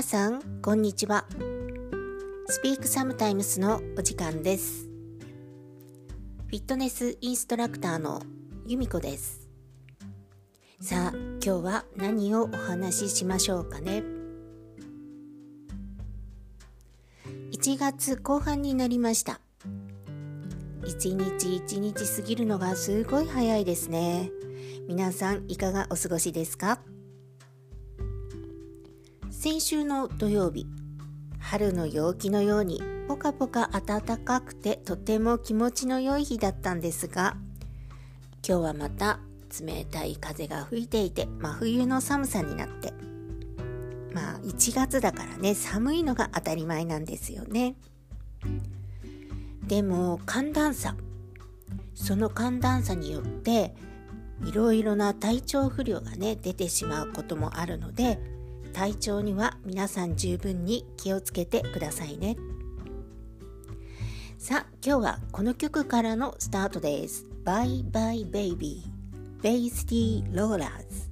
皆さんこんにちは。スピークサムタイムスのお時間です。フィットネスインストラクターの由美子です。さあ今日は何をお話ししましょうかね。1月後半になりました。一日一日過ぎるのがすごい早いですね。皆さんいかがお過ごしですか？先週の土曜日春の陽気のようにポカポカ暖かくてとても気持ちの良い日だったんですが今日はまた冷たい風が吹いていて真冬の寒さになってまあ1月だからね寒いのが当たり前なんですよね。でも寒暖差。その寒暖差によっていろいろな体調不良がね出てしまうこともあるので体調には皆さん十分に気をつけてくださいね。さあ今日はこの曲からのスタートです。バイバイベイビーベイスティーローラーズ。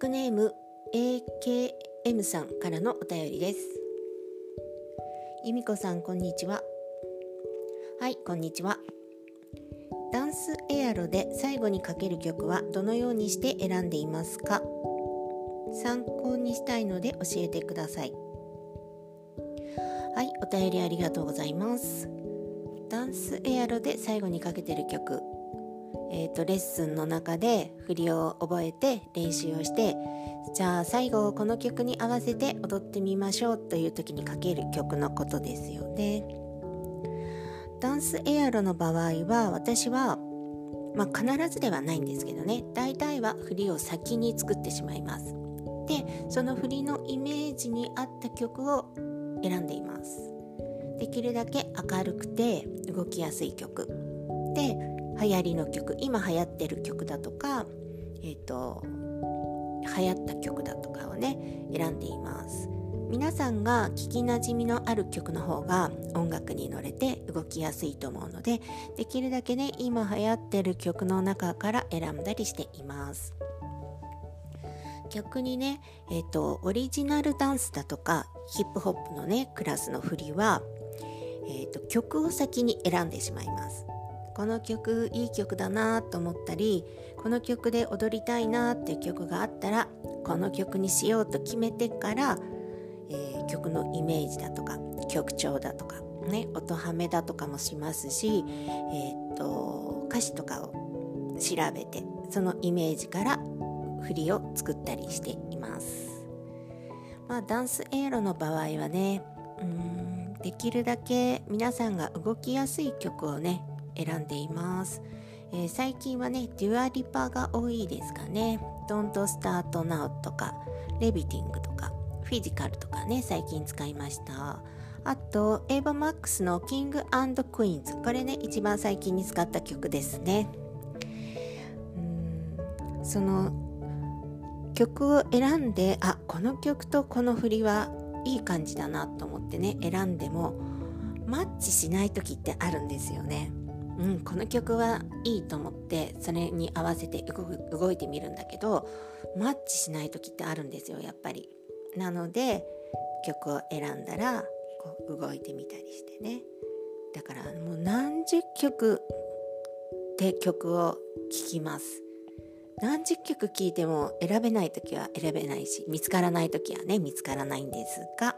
ックネーム AKM さんからのお便りです。由美子さん、こんにちは。はい、こんにちは。ダンスエアロで最後にかける曲はどのようにして選んでいますか？参考にしたいので教えてください。はい、お便りありがとうございます。ダンスエアロで最後にかけてる曲えーと、レッスンの中で振りを覚えて練習をしてじゃあ最後この曲に合わせて踊ってみましょうという時にかける曲のことですよね。ダンスエアロの場合は私は、まあ、必ずではないんですけどね大体は振りを先に作ってしまいます。でその振りのイメージに合った曲を選んでいます。できるだけ明るくて動きやすい曲で流行りの曲今流行ってる曲だとかえっ、ー、と流行った曲だとかをね選んでいます。皆さんが聞きなじみのある曲の方が音楽に乗れて動きやすいと思うのでできるだけね今流行ってる曲の中から選んだりしています。逆にね、えっ、ー、とオリジナルダンスだとかヒップホップのねクラスの振りは、えーと曲を先に選んでしまいます。この曲いい曲だなと思ったりこの曲で踊りたいなっていう曲があったらこの曲にしようと決めてから、えー、曲のイメージだとか曲調だとか、ね、音ハメだとかもしますし、えー、っと歌詞とかを調べてそのイメージから振りを作ったりしています。まあ、ダンスエアロの場合はねうんできるだけ皆さんが動きやすい曲をね選んでいます、えー、最近はねデュアリパが多いですかね。Don't Start Now とかレビティングとかフィジカルとかね最近使いました。あとエヴァマックスの King and Queens これね一番最近に使った曲ですね。うんその曲を選んであこの曲とこの振りはいい感じだなと思ってね選んでもマッチしない時ってあるんですよね。うん、この曲はいいと思ってそれに合わせて動いてみるんだけどマッチしない時ってあるんですよやっぱり。なので曲を選んだらこう動いてみたりしてねだからもう何十曲で曲を聴きます。何十曲聴いても選べない時は選べないし見つからない時はね見つからないんですが、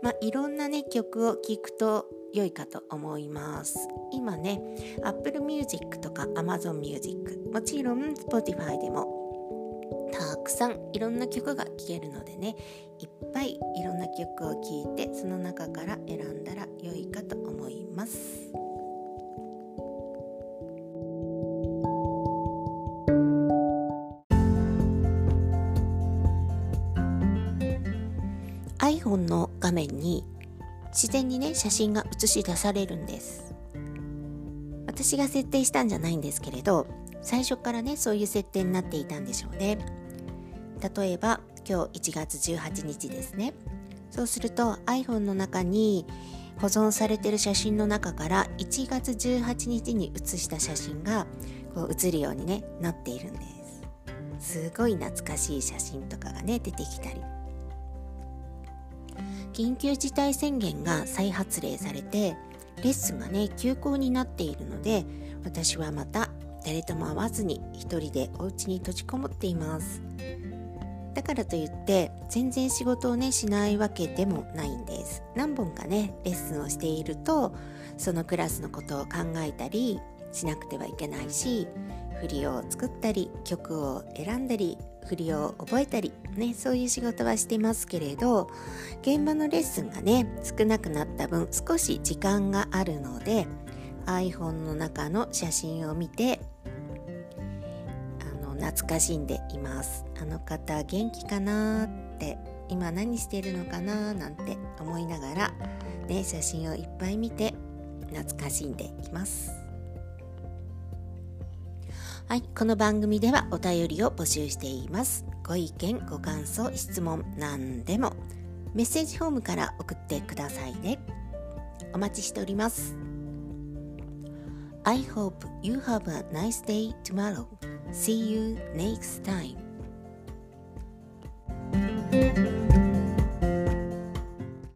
まあ、いろんなね曲を聴くと良いかと思います。今ね Apple Music とか Amazon Music もちろん Spotify でもたくさんいろんな曲が聴けるのでねいっぱいいろんな曲を聴いてその中から選んだら良いかと思います。iPhone の画面に自然にね写真が映し出されるんです。私が設定したんじゃないんですけれど最初からねそういう設定になっていたんでしょうね。例えば今日1月18日ですね。そうすると iPhone の中に保存されてる写真の中から1月18日に写した写真がこう写るように、ね、なっているんです。すごい懐かしい写真とかがね出てきたり。緊急事態宣言が再発令されてレッスンがね休校になっているので私はまた誰とも会わずに一人でお家に閉じこもっています。だからといって全然仕事をねしないわけでもないんです。何本かねレッスンをしているとそのクラスのことを考えたりしなくてはいけないし振りを作ったり曲を選んだり振りを覚えたりねそういう仕事はしてますけれど現場のレッスンがね少なくなった分少し時間があるので iPhone の中の写真を見てあの懐かしんでいますあの方元気かなって今何してるのかななんて思いながらね写真をいっぱい見て懐かしんでいますはい、この番組ではお便りを募集しています。ご意見、ご感想、質問、何でもメッセージフォームから送ってくださいね。お待ちしております。I hope you have a nice day tomorrow. See you next time.